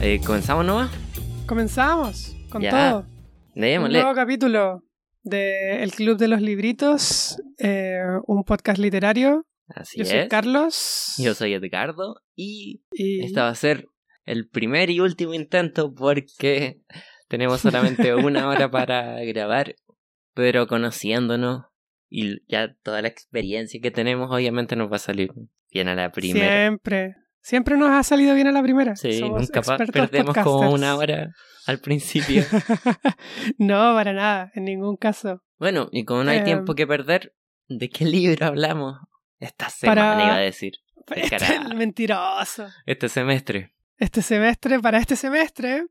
Eh, ¿Comenzamos nomás? Comenzamos con Ya. todo. Un Démosle. nuevo capítulo de El Club de los Libritos, eh, un podcast literario. Así Yo soy. Carlos. Yo soy Edgardo y y este va a ser el primer y último intento porque tenemos solamente una hora para grabar, pero conociéndonos y ya toda la experiencia que tenemos obviamente nos va a salir bien a la primera. siempre, siempre nos ha salido bien a la primera. Sí, Somos nunca perdemos como una hora al principio. no, para nada, en ningún caso. bueno, y como no hay Em. tiempo que perder, ¿de qué libro hablamos? Esta semana Para- iba a decir. Este mentiroso. Este semestre. Este semestre, para este semestre,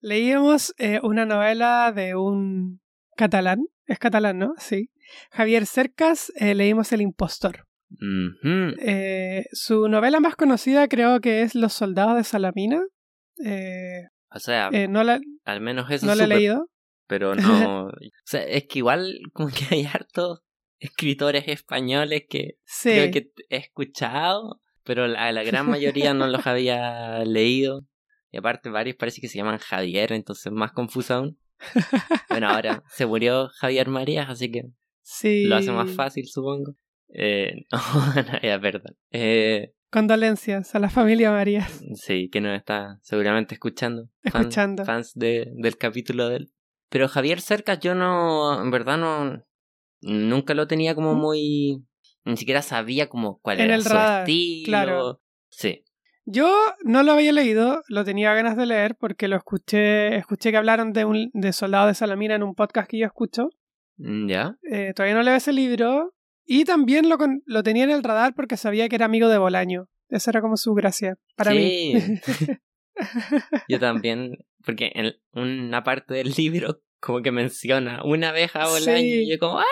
leíamos eh, una novela de un catalán. Es catalán, ¿no? Sí. Javier Cercas, eh, leímos El Impostor. Eh, su novela más conocida creo que es Los Soldados de Salamina. Eh, O sea, eh, no la, al menos eso no la he leído. pero no. o sea, es que igual como que hay hartos escritores españoles que Sí. creo que he escuchado, pero la, la gran mayoría no los había leído. Y aparte varios parece que se llaman Javier, entonces más confuso aún. Bueno, ahora se murió Javier Marías, así que sí. lo hace más fácil, supongo. Eh, no, no, es verdad. Eh, Condolencias a la familia María. sí, que nos está seguramente escuchando. Fan- Escuchando. fans de, del capítulo de él. Pero Javier Cercas yo no, en verdad no, nunca lo tenía como muy, ni siquiera sabía como cuál En era el su radar, estilo. claro. Sí. Yo no lo había leído, lo tenía ganas de leer porque lo escuché, escuché que hablaron de un de Soldado de Salamina en un podcast que yo escucho. Mm, ¿Ya? Eh, todavía no leo ese libro. Y también lo, lo tenía en el radar porque sabía que era amigo de Bolaño. Esa era como su gracia para mí. sí. yo también, porque en una parte del libro como que menciona una vez a Bolaño Sí. y yo como ¡ah!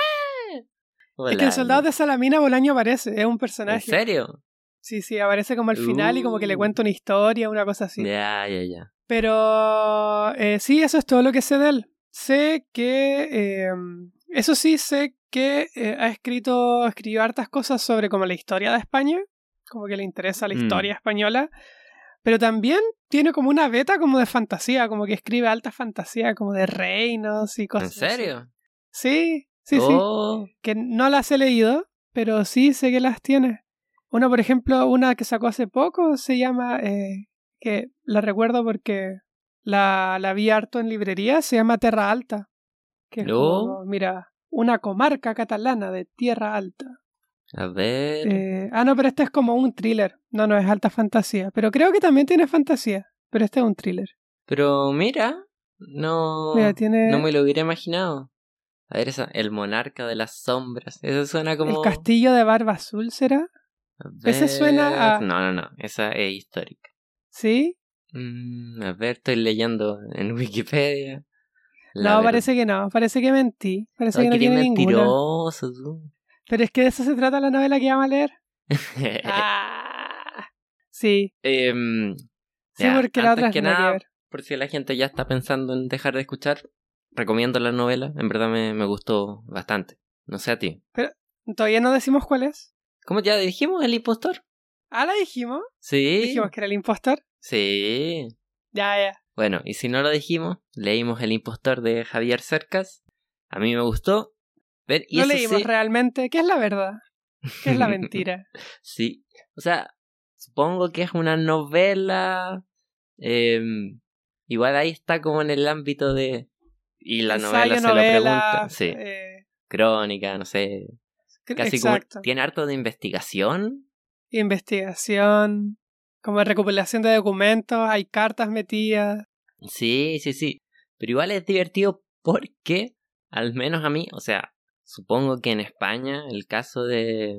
Es que en Soldado de Salamina Bolaño aparece, es un ¿En personaje. serio? Sí, sí, aparece como al final y como que le Uh. cuenta una historia, una cosa así. Ya, ya, ya. Pero eh, sí, eso es todo lo que sé de él. Sé que, eh, eso sí, sé que eh, ha escrito, escribió hartas cosas sobre como la historia de España, como que le interesa la Mm. historia española, pero también tiene como una beta como de fantasía, como que escribe alta fantasía, como de reinos y ¿En cosas. así. serio? Sí, sí, sí. Oh, Que no las he leído, pero sí sé que las tiene. Una, por ejemplo, una que sacó hace poco se llama, eh, que la recuerdo porque la, la vi harto en librería, se llama Terra Alta. Que No. como, mira, una comarca catalana de Tierra Alta. a ver. Eh, ah, no, pero este es como un thriller. No, no es alta fantasía. Pero creo que también tiene fantasía. Pero este es un thriller. Pero mira, no, Mira, tiene no me lo hubiera imaginado. A ver, esa, el monarca de las sombras. Eso suena como. el castillo de Barba Azul, ¿será? Ese suena a- No, no, no. Esa es histórica. ¿Sí? Mm, a ver, estoy leyendo en Wikipedia. La no, verdad- parece que no. Parece que mentí. Parece que no que eres tiene ninguna. mentiroso, tú. Pero es que de eso se trata la novela que vamos a leer. Ah, sí, Em, sí, ya, porque la otra es que nada que nada, ver. por si la gente ya está pensando en dejar de escuchar, recomiendo la novela. En verdad me, me gustó bastante. No sé a ti. Todavía no decimos cuál es. ¿Cómo ya dijimos el impostor? Ah, la dijimos. Sí. Dijimos que era el impostor. Sí. Ya, ya. Bueno, y si no lo dijimos, leímos El impostor de Javier Cercas. A mí me gustó. Ver, y no leímos sí, realmente. ¿Qué es la verdad? ¿Qué es la mentira? sí. O sea, supongo que es una novela. em, igual ahí está como en el ámbito de. Y la novela Ensayo, se novela, lo pregunta. Sí. eh, Crónica, no sé. Casi exacto. como. Tiene harto de investigación. Investigación, como recopilación de documentos, hay cartas metidas. Sí, sí, sí. Pero igual es divertido porque, al menos a mí, o sea, supongo que en España el caso de.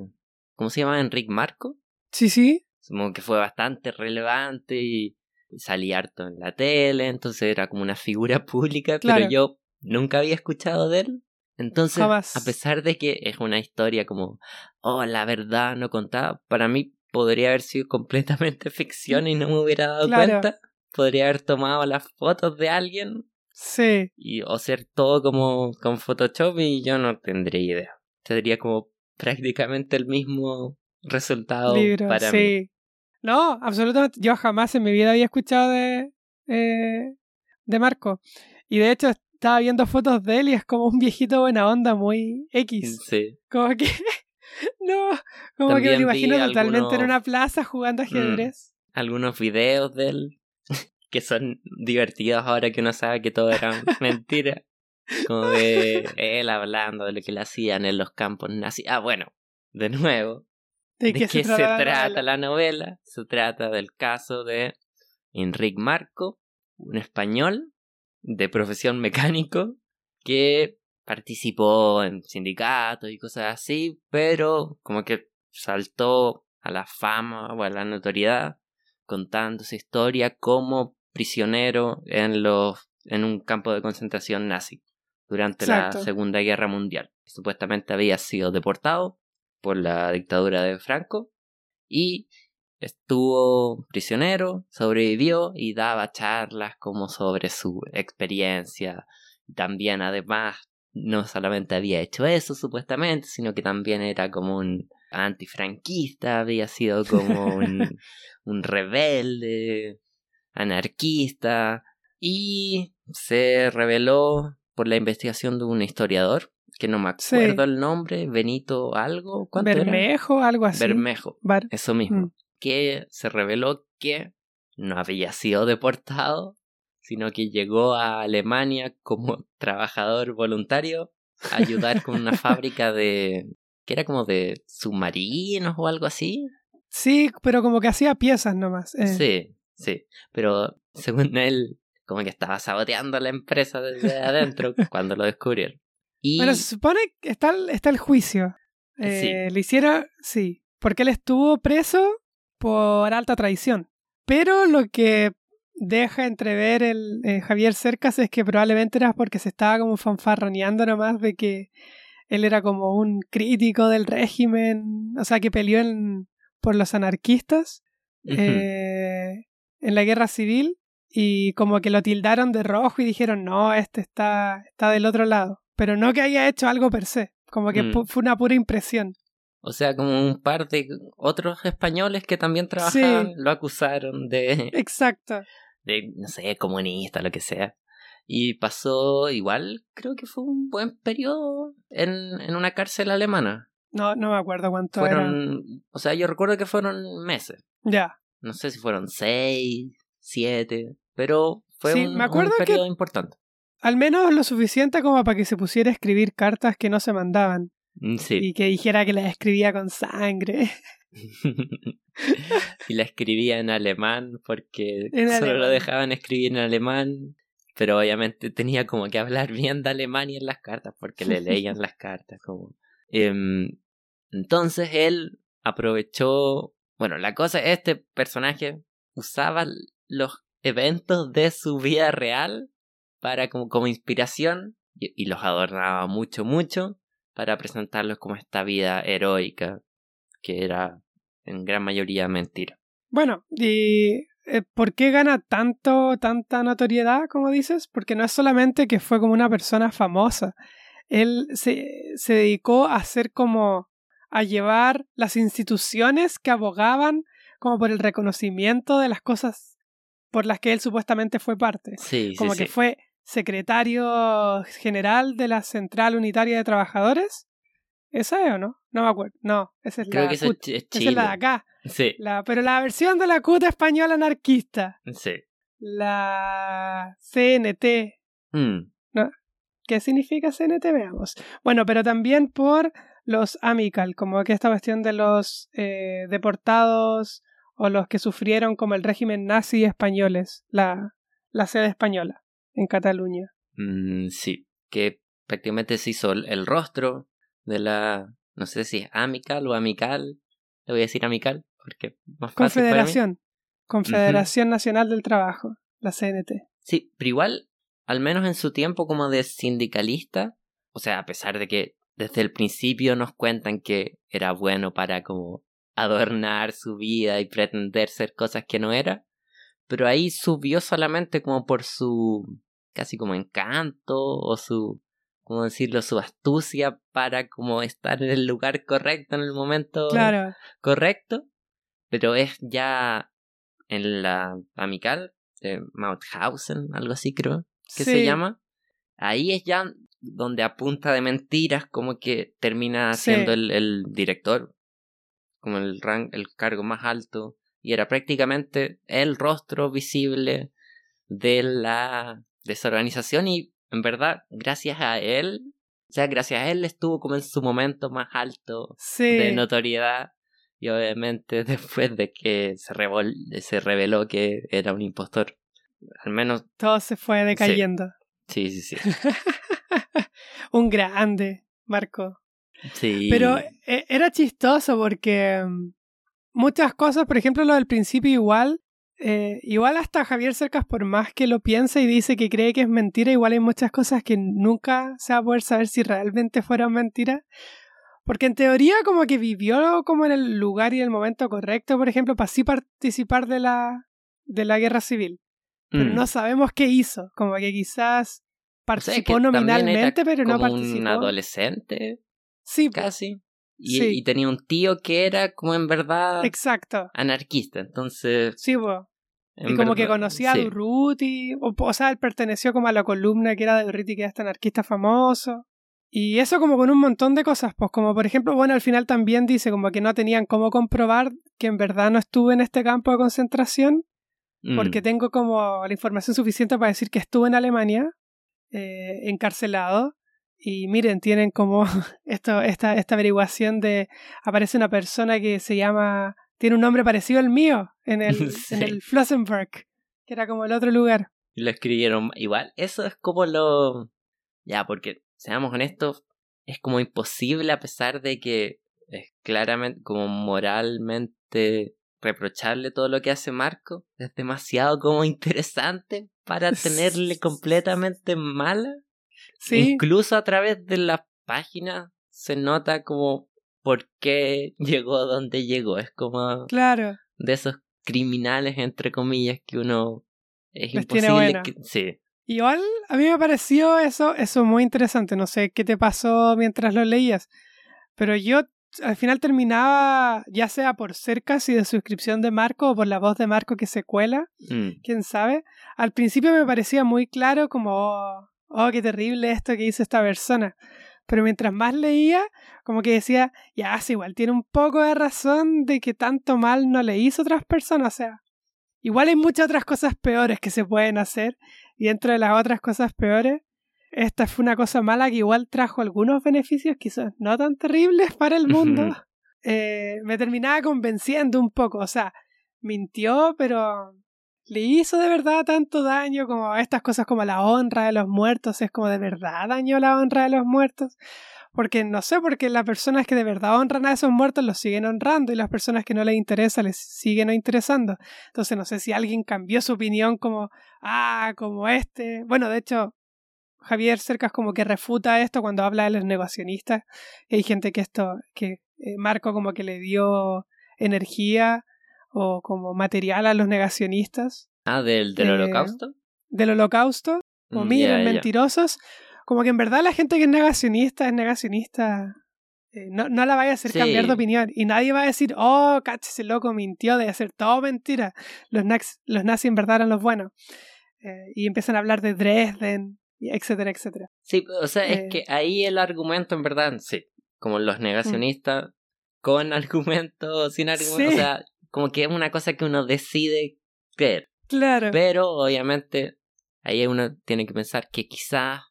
¿Cómo se llama? Enrique Marco. Sí, sí. Supongo que fue bastante relevante y salía harto en la tele, entonces era como una figura pública, Claro. pero yo nunca había escuchado de él. Entonces, Jamás. a pesar de que es una historia como, oh, la verdad no contaba, para mí podría haber sido completamente ficción y no me hubiera dado Claro. cuenta. Podría haber tomado las fotos de alguien Sí. Y, o ser todo como con Photoshop y yo no tendría idea. Tendría como prácticamente el mismo resultado Libro, para sí. mí. No, absolutamente. Yo jamás en mi vida había escuchado de, eh, de Marco. Y de hecho estaba viendo fotos de él y es como un viejito buena onda, muy X. Sí. Como que... no, como que me imagino totalmente en una plaza jugando ajedrez. Algunos videos de él que son divertidos ahora que uno sabe que todo era mentira. Como de él hablando de lo que le hacían en los campos nazis. Ah, bueno, de nuevo, ¿De, ¿De qué se trata la trata la novela? Se trata del caso de Enrique Marco, un español de profesión mecánico que participó en sindicatos y cosas así, pero como que saltó a la fama o a la notoriedad contando su historia como prisionero en los en un campo de concentración nazi durante Exacto. la Segunda Guerra Mundial. Supuestamente había sido deportado por la dictadura de Franco y estuvo prisionero, sobrevivió y daba charlas como sobre su experiencia. También además no solamente había hecho eso supuestamente, sino que también era como un antifranquista, había sido como un, un rebelde, anarquista y se reveló por la investigación de un historiador que no me Sí. acuerdo el nombre, Benito algo, ¿cuánto era? Bermejo, algo así. Bermejo, Bar- eso mismo, Mm. Que se reveló que no había sido deportado, sino que llegó a Alemania como trabajador voluntario a ayudar con una fábrica de que era como de submarinos o algo así. Sí, pero como que hacía piezas nomás. eh. Sí, sí, pero según él como que estaba saboteando la empresa desde adentro cuando lo descubrieron. Y Bueno, se supone que está el, está el juicio. Eh, Le hicieron, sí, porque él estuvo preso por alta traición. Pero lo que deja entrever el eh, Javier Cercas es que probablemente era porque se estaba como fanfarroneando nomás de que él era como un crítico del régimen, o sea, que peleó en- por los anarquistas eh, en la guerra civil y como que lo tildaron de rojo y dijeron, no, este está, está del otro lado. Pero no que haya hecho algo per se, como que Mm. fue una pura impresión. O sea, como un par de otros españoles que también trabajaban lo acusaron de, Exacto. de, no sé, comunista, lo que sea. Y pasó igual, creo que fue un buen periodo en, en una cárcel alemana. No, no me acuerdo cuánto era. Fueron, o sea, yo recuerdo que fueron meses. Ya. No sé si fueron seis, siete, pero fue Sí, un, me acuerdo un que- periodo importante. Al menos lo suficiente como para que se pusiera a escribir cartas que no se mandaban. Mm, Sí. Y que dijera que las escribía con sangre. y la escribía en alemán porque En solo lo alemán. dejaban escribir en alemán. Pero obviamente tenía como que hablar bien de Alemania en las cartas porque le leían las cartas. como Em, Entonces él aprovechó. Bueno, la cosa es este personaje usaba los eventos de su vida real para como, como inspiración y, y los adornaba mucho, mucho para presentarlos como esta vida heroica que era en gran mayoría mentira. Bueno, ¿y eh, por qué gana tanto, tanta notoriedad, como dices? Porque no es solamente que fue como una persona famosa. Él se, se dedicó a hacer como a llevar las instituciones que abogaban como por el reconocimiento de las cosas por las que él supuestamente fue parte. Sí, Como sí, que sí. fue secretario general de la Central Unitaria de Trabajadores. ¿Esa es o no? No me acuerdo. No, esa es Creo la que CUT. Es Esa es la de acá. Sí, La, pero la versión de la CUT española anarquista. sí. La CNT. Mm, ¿Qué significa CNT? Veamos. Bueno, pero también por los amical, como que esta cuestión de los eh, deportados o los que sufrieron como el régimen nazi españoles, la, la sede española en Cataluña. mm, sí, que prácticamente se hizo el, rostro de la, no sé si es amical o amical, le voy a decir amical, porque más fácil para mí. Confederación. Confederación Nacional del Trabajo, la CNT. Sí, pero igual, al menos en su tiempo como de sindicalista, o sea, a pesar de que desde el principio nos cuentan que era bueno para como adornar su vida y pretender ser cosas que no era, pero ahí subió solamente como por su casi como encanto o su, ¿cómo decirlo?, su astucia para como estar en el lugar correcto en el momento Claro. correcto, pero es ya en la amical de Mauthausen, algo así creo que se llama. Ahí es ya donde a punta de mentiras como que termina Sí. siendo el, el director, como el rank, el cargo más alto, y era prácticamente el rostro visible de la desorganización y en verdad gracias a él, o sea, gracias a él estuvo como en su momento más alto Sí. de notoriedad y obviamente después de que se, revol- se reveló que era un impostor. Al menos, Todo se fue decayendo. sí, sí, sí. Un grande, Marco. Sí. Pero eh, era chistoso porque mm, muchas cosas, por ejemplo, lo del principio igual, eh, igual hasta Javier Cercas, por más que lo piensa y dice que cree que es mentira, igual hay muchas cosas que nunca se va a poder saber si realmente fueron mentiras. Porque en teoría como que vivió como en el lugar y el momento correcto, por ejemplo, para así participar de la, de la guerra civil. Pero Mm. no sabemos qué hizo, como que quizás O sea, participó que nominalmente, pero no participó. un adolescente, Sí, casi. Y, Sí. y tenía un tío que era como en verdad exacto. anarquista. Entonces, Sí, po. en Y como que conocía sí. a Durruti, o, o sea, él perteneció como a la columna que era de Durruti, que era este anarquista famoso. Y eso como con un montón de cosas, pues como por ejemplo, bueno, al final también dice como que no tenían cómo comprobar que en verdad no estuve en este campo de concentración, Mm. porque tengo como la información suficiente para decir que estuve en Alemania, eh, encarcelado. Y miren, tienen como esto, esta, esta averiguación de aparece una persona que se llama, tiene un nombre parecido al mío en el, Sí. en el Flossenberg, que era como el otro lugar. Y lo escribieron igual. Eso es como lo. Ya, porque, seamos honestos, es como imposible a pesar de que es claramente, como moralmente reprocharle todo lo que hace Marco. Es demasiado como interesante para tenerle completamente mala. Sí, Incluso a través de las páginas se nota como por qué llegó donde llegó. Es como claro. de esos criminales, entre comillas, que uno es Les imposible que... Sí. Igual a mí me pareció eso, eso muy interesante. No sé qué te pasó mientras lo leías, pero yo al final terminaba, ya sea por cercas y de suscripción de Marco o por la voz de Marco que se cuela, Mm. quién sabe. Al principio me parecía muy claro como, oh, qué terrible esto que hizo esta persona. Pero mientras más leía, como que decía, ya, sí, igual tiene un poco de razón de que tanto mal no le hizo a otras personas. O sea, igual hay muchas otras cosas peores que se pueden hacer. Y dentro de las otras cosas peores, esta fue una cosa mala que igual trajo algunos beneficios, quizás no tan terribles para el mundo. Eh, me terminaba convenciendo un poco. O sea, mintió, pero le hizo de verdad tanto daño como estas cosas como la honra de los muertos. Es como de verdad daño la honra de los muertos. Porque no sé, porque las personas que de verdad honran a esos muertos los siguen honrando y las personas que no les interesa les siguen interesando. Entonces no sé si alguien cambió su opinión como, ah, como este. Bueno, de hecho, Javier Cercas como que refuta esto cuando habla de los negacionistas. Hay gente que esto, que eh, Marco como que le dio energía o como material a los negacionistas Ah, del, del Eh, holocausto. del holocausto. Como Mm, miren, ya. mentirosos. Como que en verdad la gente que es negacionista es negacionista. eh, no, no la vaya a hacer Sí. cambiar de opinión. Y nadie va a decir, oh, cacho, ese loco mintió, de hacer todo mentira. Los, nax- los nazis en verdad eran los buenos. Eh, y empiezan a hablar de Dresden, etcétera, etcétera. Sí, o sea, eh, es que ahí el argumento en verdad, sí. Como los negacionistas, con argumento, sin argumento. Sí. O sea, como que es una cosa que uno decide creer. Claro. Pero obviamente ahí uno tiene que pensar que quizás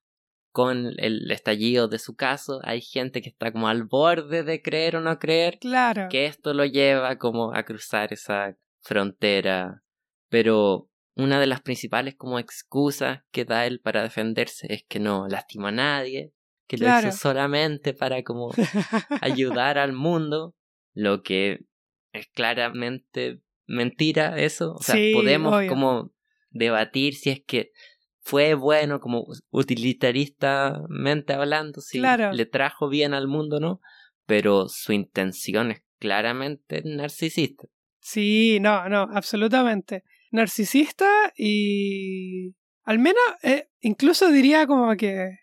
con el estallido de su caso hay gente que está como al borde de creer o no creer, claro. que esto lo lleva como a cruzar esa frontera. Pero una de las principales como excusas que da él para defenderse es que no lastima a nadie, que Claro. lo hizo solamente para como ayudar al mundo, lo que es claramente mentira eso. O sea, Sí, podemos obvio. como debatir si es que fue bueno como utilitaristamente hablando, si Claro. le trajo bien al mundo o no, pero su intención es claramente narcisista. Sí, no, no, absolutamente. Narcisista y Al menos, eh, incluso diría como que.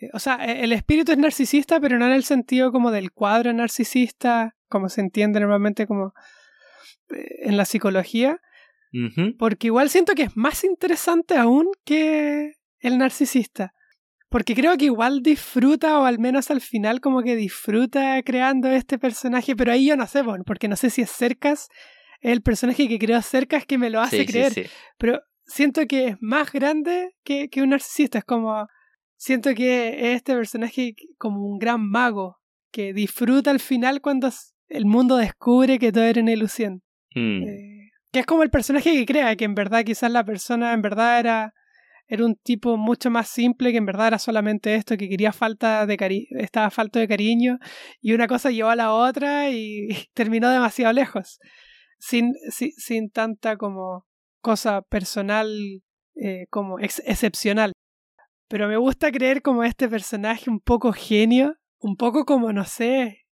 eh, o sea, e- el espíritu es narcisista, pero no en el sentido como del cuadro narcisista, como se entiende normalmente como eh, en la psicología, porque igual siento que es más interesante aún que el narcisista. Porque creo que igual disfruta, o al menos al final como que disfruta creando este personaje, pero ahí yo no sé, bueno, porque no sé si es Cercas, el personaje que creó Cercas que me lo hace Sí, creer, sí. pero siento que es más grande que, que un narcisista, es como, siento que es este personaje como un gran mago, que disfruta al final cuando el mundo descubre que todo era una ilusión. Mm. Eh, que es como el personaje que crea, que en verdad quizás la persona en verdad era, era un tipo mucho más simple, que en verdad era solamente esto, que quería falta de cari estaba falto de cariño, y una cosa llevó a la otra y, terminó demasiado lejos, sin, sin, sin tanta como cosa personal eh, como ex- excepcional. Pero me gusta creer como este personaje un poco genio, un poco como, no sé,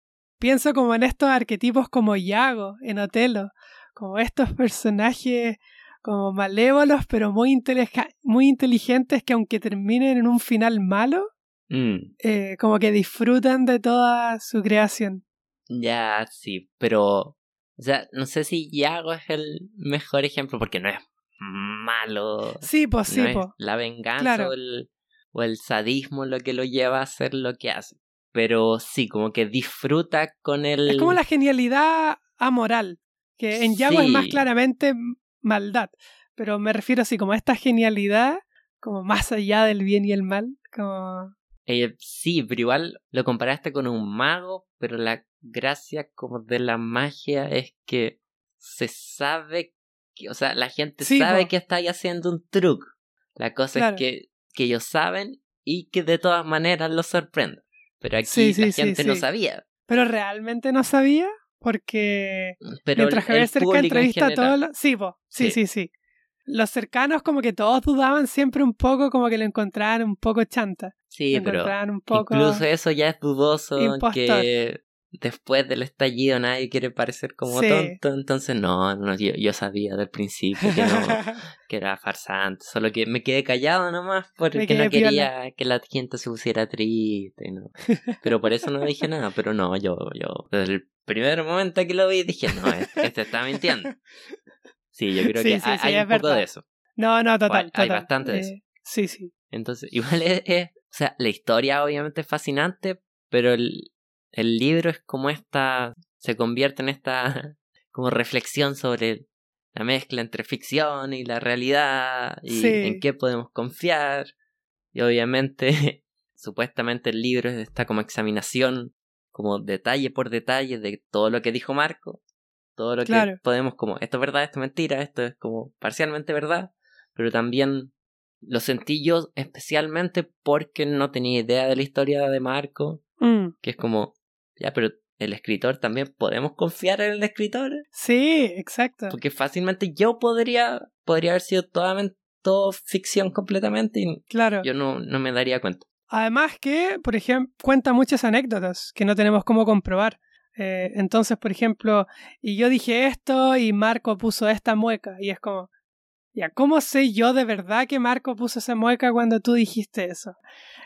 pienso como en estos arquetipos como Yago, en Otelo, como estos personajes como malévolos, pero muy, muy inteligentes que aunque terminen en un final malo, Mm. eh, como que disfrutan de toda su creación. Ya, sí, pero. O sea, no sé si Yago es el mejor ejemplo, porque no es malo. Sí, pues sí, no la venganza Claro. o, el, o el sadismo lo que lo lleva a hacer lo que hace. Pero sí, como que disfruta con el. Es como la genialidad amoral, que en Yago es más claramente maldad, pero me refiero así como a esta genialidad, como más allá del bien y el mal, como... Eh, sí, pero igual lo comparaste con un mago, pero la gracia como de la magia es que se sabe que, o sea, la gente Sí, sabe po. que está ahí haciendo un truco. La cosa Claro. es que, que ellos saben y que de todas maneras los sorprende. Pero aquí Sí, la sí, gente no sabía. Pero realmente no sabía, porque Pero mientras Javier Cerca en entrevista a todos los... Sí, po, sí, Sí. sí, sí. Los cercanos como que todos dudaban siempre un poco, como que lo encontraban un poco chanta. Sí, lo pero encontraban un poco... incluso eso ya es dudoso impostor. que después del estallido nadie quiere parecer como Sí. tonto. Entonces, no, no yo, yo sabía del principio que no. que era farsante, solo que me quedé callado nomás porque no quería que la gente se pusiera triste, ¿no? Pero por eso no dije nada, pero no, yo, yo, desde el primer momento que lo vi dije, no, este, este está mintiendo. Sí, yo creo Sí, que sí, hay, hay un poco verdad. de eso. No, no, total, Hay- bastante de eso. Eh, Sí, sí. Entonces, igual es, es- o sea, la historia obviamente es fascinante, pero el, el libro es como esta, se convierte en esta como reflexión sobre la mezcla entre ficción y la realidad y Sí. en qué podemos confiar. Y obviamente, supuestamente el libro está como examinación, como detalle por detalle de todo lo que dijo Marco, todo lo Claro. que podemos como, esto es verdad, esto es mentira, esto es como parcialmente verdad, pero también lo sentí yo especialmente porque no tenía idea de la historia de Marco, Mm, que es como, ya, pero el escritor también podemos confiar en el escritor, Sí, exacto. porque fácilmente yo podría, podría haber sido toda, todo ficción completamente y Claro. yo no, no me daría cuenta. Además que, por ejemplo, cuenta muchas anécdotas que no tenemos cómo comprobar. Eh, entonces, por ejemplo, y yo dije esto y Marco puso esta mueca. Y es como, ya, ¿cómo sé yo de verdad que Marco puso esa mueca cuando tú dijiste eso?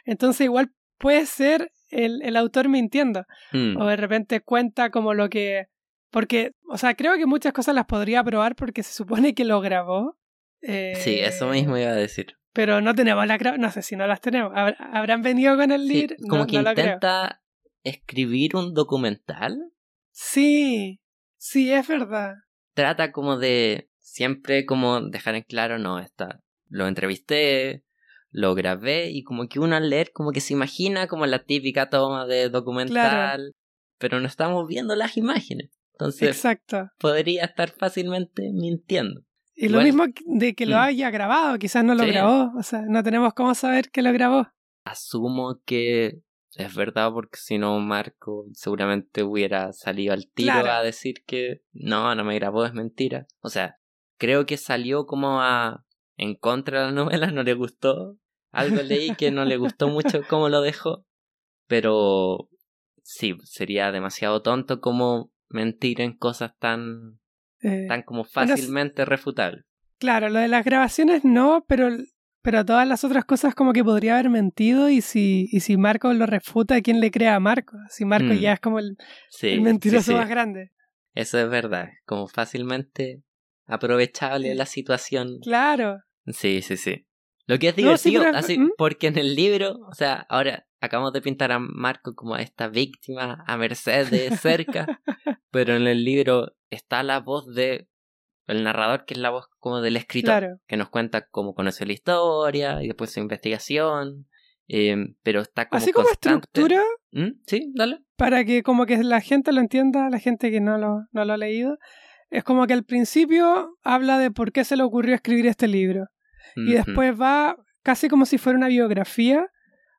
Entonces, igual puede ser el, el autor mintiendo. Mm, O de repente cuenta como lo que... Porque, o sea, creo que muchas cosas las podría probar porque se supone que lo grabó. Eh, Sí, eso mismo iba a decir. Pero no tenemos la gra- No sé si no las tenemos. ¿Habr- ¿Habrán venido con el Sí, libro? como no, que no intenta escribir un documental. Sí, sí, es verdad. Trata como de siempre como dejar en claro, no, está, lo entrevisté, lo grabé y como que uno al leer como que se imagina como la típica toma de documental, pero no estamos viendo las imágenes. Entonces Exacto. podría estar fácilmente mintiendo. Y lo mismo de que lo Mm. haya grabado, quizás no lo Sí. grabó. O sea, no tenemos cómo saber que lo grabó. Asumo que es verdad porque si no Marco seguramente hubiera salido al tiro Claro. a decir que no, no me grabó, es mentira. O sea, creo que salió como a en contra de la novela, no le gustó. Algo leí que no le gustó mucho cómo lo dejó, pero sí, sería demasiado tonto como mentir en cosas tan Eh, tan como Bueno, fácilmente refutables. Claro, lo de las grabaciones no, pero pero todas las otras cosas como que podría haber mentido y si, y si Marco lo refuta, ¿quién le crea a Marco? Si Marco Mm. ya es como el, Sí, el mentiroso sí, sí. más grande. Eso es verdad. Como fácilmente aprovechable la situación. Claro. Sí, sí, sí. Lo que es No, sí, divertido, pero- así, ¿Mm? porque en el libro, o sea, ahora acabamos de pintar a Marco como a esta víctima, a merced de cerca, pero en el libro está la voz de el narrador, que es la voz como del escritor, Claro. que nos cuenta cómo conoció la historia y después su investigación, eh, pero está como Así como constante. estructura, ¿Mm? Sí, dale. para que como que la gente lo entienda, la gente que no lo, no lo ha leído, es como que al principio habla de por qué se le ocurrió escribir este libro. Y después va casi como si fuera una biografía,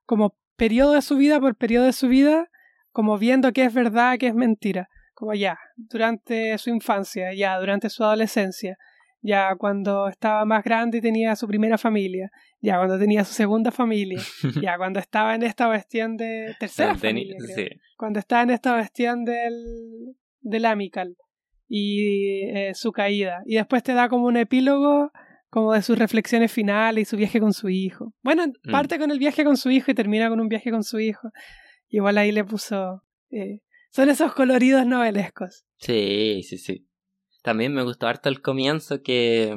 como periodo de su vida por periodo de su vida, como viendo qué es verdad, qué es mentira. Como ya, durante su infancia, ya, durante su adolescencia, ya cuando estaba más grande y tenía su primera familia, ya cuando tenía su segunda familia, ya cuando estaba en esta cuestión de tercera familia, creo sí. cuando estaba en esta cuestión del, del Amical y eh, su caída. Y después te da como un epílogo como de sus reflexiones finales y su viaje con su hijo. Bueno, Mm. parte con el viaje con su hijo y termina con un viaje con su hijo. Igual ahí le puso... eh, son esos coloridos novelescos. Sí, sí, sí. También me gustó harto el comienzo que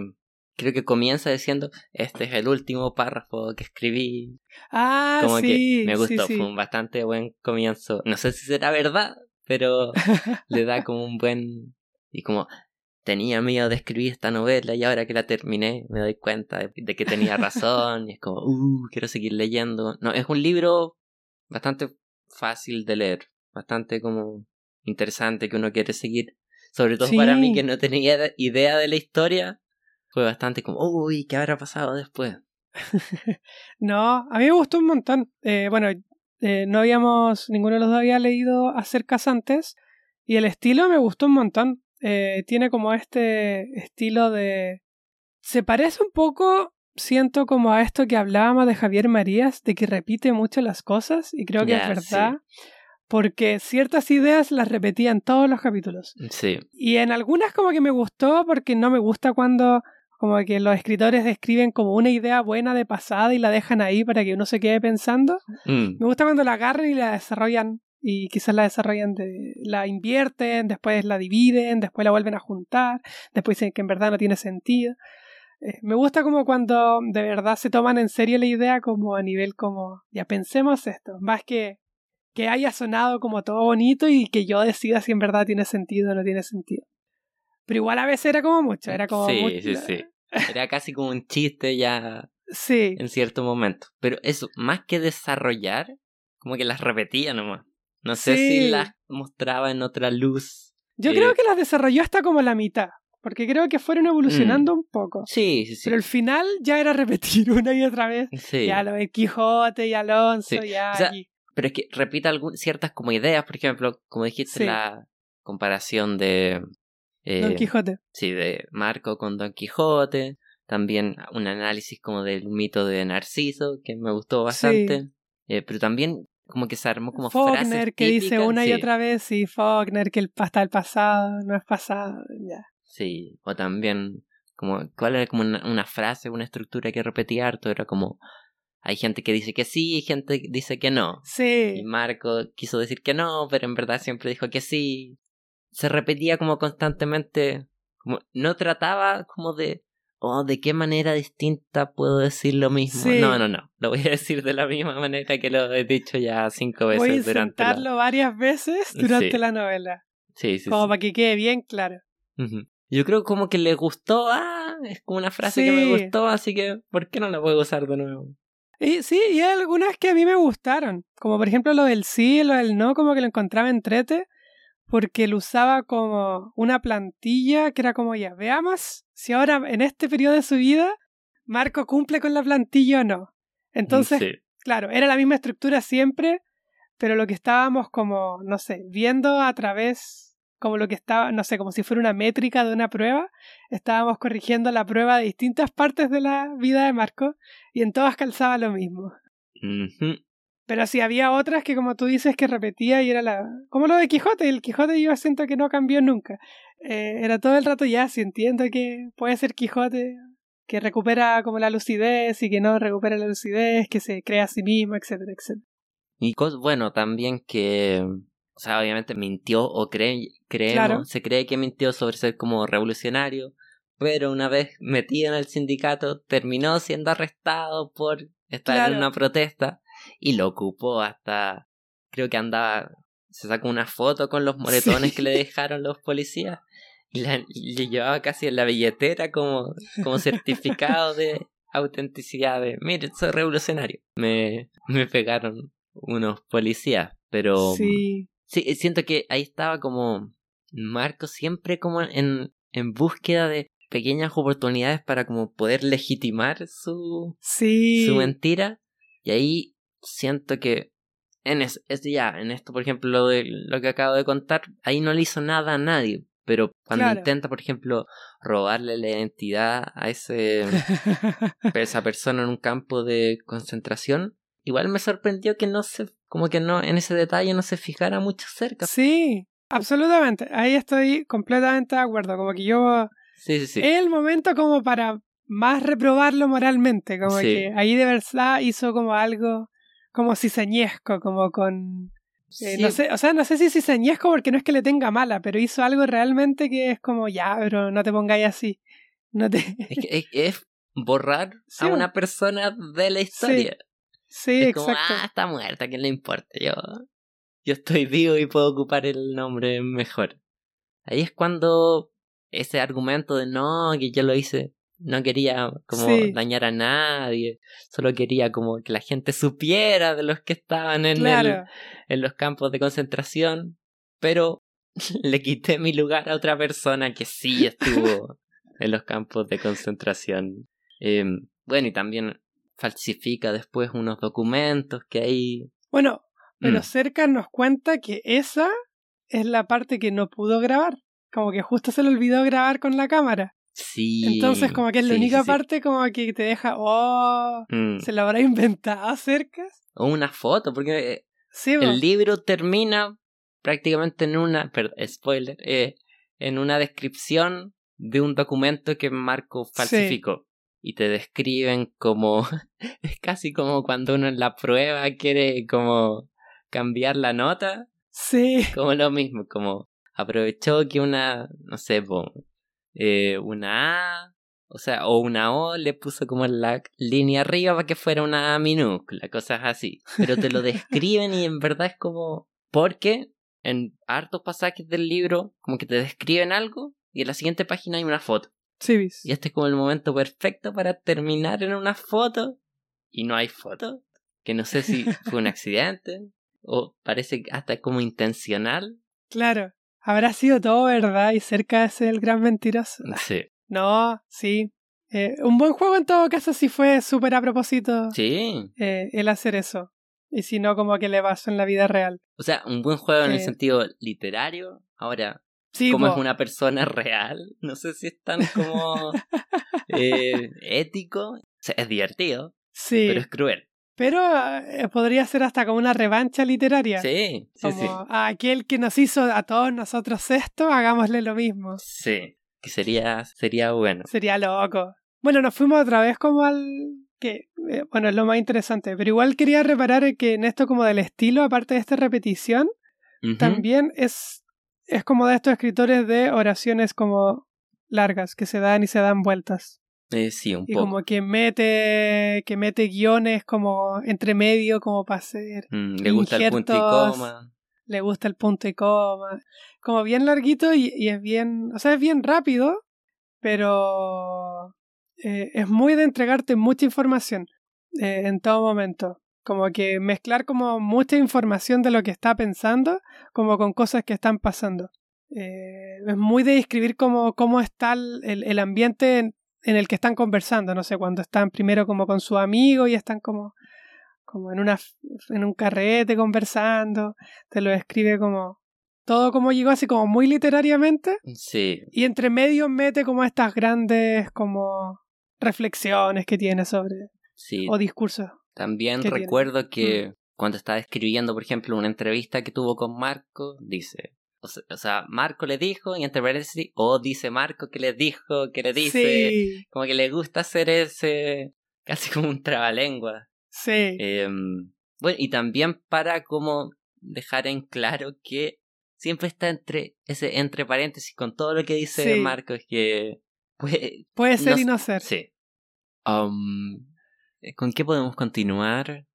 creo que comienza diciendo, este es el último párrafo que escribí. Ah, Como sí. que me gustó, sí, sí. fue un bastante buen comienzo. No sé si será verdad, pero le da como un buen... Y como tenía miedo de escribir esta novela y ahora que la terminé me doy cuenta de, de que tenía razón y es como, uh, quiero seguir leyendo. No, es un libro bastante fácil de leer, bastante como interesante que uno quiere seguir. Sobre todo para mí que no tenía idea de la historia, fue bastante como, uy, ¿qué habrá pasado después? No, a mí me gustó un montón. Eh, bueno, eh, no habíamos, ninguno de los dos había leído Acercas antes y el estilo me gustó un montón. Eh, tiene como este estilo de... Se parece un poco, siento como a esto que hablábamos de Javier Marías, de que repite mucho las cosas y creo que es verdad. Porque ciertas ideas las repetía en todos los capítulos. Sí, Y en algunas como que me gustó porque no me gusta cuando como que los escritores describen como una idea buena de pasada y la dejan ahí para que uno se quede pensando. Mm, Me gusta cuando la agarran y la desarrollan y quizás la desarrollan, de, la invierten, después la dividen, después la vuelven a juntar, después dicen que en verdad no tiene sentido. Eh, me gusta como cuando de verdad se toman en serio la idea como a nivel como, ya pensemos esto, más que que haya sonado como todo bonito y que yo decida si en verdad tiene sentido o no tiene sentido. Pero igual a veces era como mucho, era como... sí, mucho- sí, sí. Era casi como un chiste ya Sí, en cierto momento. Pero eso, más que desarrollar, como que las repetía nomás. No sé Sí. si las mostraba en otra luz. yo Eh, creo que las desarrolló hasta como la mitad, porque creo que fueron evolucionando un poco. Sí, sí, sí. Pero el final ya era repetir una y otra vez. Sí. Ya lo de Quijote y Alonso, Sí. ya O sea, aquí. Pero es que repite algún, ciertas como ideas, por ejemplo, como dijiste, Sí. la comparación de... eh, Don Quijote. Sí, de Marco con Don Quijote. También un análisis como del mito de Narciso, que me gustó bastante. Eh, pero también como que se armó como frases Faulkner que dice una y otra vez, sí, Faulkner que el hasta el pasado no es pasado, ya. Sí, o también, como, ¿cuál era como una, una frase, una estructura que repetía harto? Era como, hay gente que dice que sí y gente que dice que no. Y Sí, Marco quiso decir que no, pero en verdad siempre dijo que sí. Se repetía como constantemente, como, no trataba como de, oh, ¿de qué manera distinta puedo decir lo mismo? Sí. No, no, no, lo voy a decir de la misma manera que lo he dicho ya cinco veces voy a durante la... varias veces durante Sí. la novela, Sí, sí, como sí. para que quede bien claro. Yo creo como que le gustó, ah, es como una frase que me gustó, así que ¿por qué no la puedo usar de nuevo? Y sí, y hay algunas que a mí me gustaron, como por ejemplo lo del sí lo del no, como que lo encontraba entrete, porque lo usaba como una plantilla que era como ya, veamos si ahora en este periodo de su vida Marco cumple con la plantilla o no. Entonces, Sí. claro, era la misma estructura siempre, pero lo que estábamos como, no sé, viendo a través, como lo que estaba, no sé, como si fuera una métrica de una prueba, estábamos corrigiendo la prueba de distintas partes de la vida de Marco y en todas calzaba lo mismo. Pero sí había otras que, como tú dices, que repetía y era la. Como lo de Quijote, el Quijote yo siento que no cambió nunca. Eh, era todo el rato ya, si entiendo que puede ser Quijote, que recupera como la lucidez y que no recupera la lucidez, que se crea a sí mismo, etcétera, etcétera. Y bueno, también que, o sea, obviamente mintió o cree, creemos, se cree que mintió sobre ser como revolucionario, pero una vez metido en el sindicato terminó siendo arrestado por estar en una protesta y lo ocupó hasta, creo que andaba, se sacó una foto con los moretones que le dejaron los policías y, la, le llevaba casi en la billetera como, como certificado de autenticidad de, mire, soy revolucionario. Me, me pegaron unos policías, pero sí. sí, siento que ahí estaba como Marco siempre como en, en búsqueda de pequeñas oportunidades para como poder legitimar su, sí. su mentira. Y ahí siento que en es, ya, en esto, por ejemplo, lo de lo que acabo de contar, ahí no le hizo nada a nadie. Pero cuando intenta, por ejemplo, robarle la identidad a ese a esa persona en un campo de concentración, igual me sorprendió que no se, como que no, en ese detalle no se fijara mucho cerca. Sí, absolutamente. Ahí estoy completamente de acuerdo. Como que yo. Sí, sí, sí. Es el momento como para más reprobarlo moralmente. Como que ahí de verdad hizo como algo como cizañesco, como con. Eh, no sé, o sea, no sé si cizañesco porque no es que le tenga mala, pero hizo algo realmente que es como, ya, pero no te pongáis así. No te... es, es borrar a una persona de la historia. Sí, es como, ah, está muerta, ¿quién le importa? Yo, yo estoy vivo y puedo ocupar el nombre mejor. Ahí es cuando ese argumento de no, que yo lo hice, no quería como dañar a nadie, solo quería como que la gente supiera de los que estaban en, el, en los campos de concentración, pero le quité mi lugar a otra persona que sí estuvo en los campos de concentración. Em, bueno, y también falsifica después unos documentos que hay. Bueno, pero mm. cerca nos cuenta que esa es la parte que no pudo grabar. Como que justo se le olvidó grabar con la cámara. Sí. Entonces, como que es la única parte como que te deja, oh, mm. ¿se la habrá inventado cerca? O una foto, porque eh, el libro termina prácticamente en una, perdón, spoiler, eh, en una descripción de un documento que Marco falsificó y te describen como es casi como cuando uno en la prueba quiere como cambiar la nota. Sí. Como lo mismo, como aprovechó que una, no sé, eh, una A, o sea, o una O le puso como en la línea arriba para que fuera una A minúscula, cosas así. Pero te lo describen y en verdad es como, porque en hartos pasajes del libro como que te describen algo y en la siguiente página hay una foto. Y este es como el momento perfecto para terminar en una foto. Y no hay foto. Que no sé si fue un accidente. o parece hasta como intencional. Claro. Habrá sido todo verdad y cerca de ser el gran mentiroso. Sí. No, sí. Eh, un buen juego en todo caso sí fue súper a propósito. Sí. Eh, el hacer eso. Y si no, como que le pasó en la vida real. O sea, un buen juego en el eh, sentido literario. Ahora, como es una persona real. No sé si es tan como ético. es divertido, sí. pero es cruel. Pero eh, podría ser hasta como una revancha literaria. Sí, sí, como aquel que nos hizo a todos nosotros esto, hagámosle lo mismo. Sí, que sería, sería bueno. Sería loco. Bueno, nos fuimos otra vez como al... que eh, Bueno, es lo más interesante, pero igual quería reparar que en esto como del estilo, aparte de esta repetición, también es es como de estos escritores de oraciones como largas, que se dan y se dan vueltas. Eh, sí, un y poco. como que mete, que mete guiones como entre medio, como para hacer. Mm, le gusta el punto y coma. Le gusta el punto y coma. Como bien larguito y, es bien, o sea, es bien rápido, pero eh, es muy de entregarte mucha información eh, en todo momento. Como que mezclar como mucha información de lo que está pensando, como con cosas que están pasando. Eh, es muy de describir cómo, cómo está el, el ambiente en, el que están conversando. No sé, cuando están primero como con su amigo y están como, como en, una, en un carrete conversando. Te lo describe como todo como llegó así como muy literariamente. Sí. Y entre medio mete como estas grandes como reflexiones que tiene sobre sí. o discursos. También recuerdo que mm. cuando estaba escribiendo, por ejemplo, una entrevista que tuvo con Marco, dice, o sea, Marco le dijo, y entre paréntesis, o dice Marco que le dijo, que le dice. Como que le gusta hacer ese. casi como un trabalengua. Sí. Em, bueno, y también para como dejar en claro que siempre está entre ese entre paréntesis con todo lo que dice Marco, es que puede, puede ser y no ser. Sí. Um, ¿Con qué podemos continuar?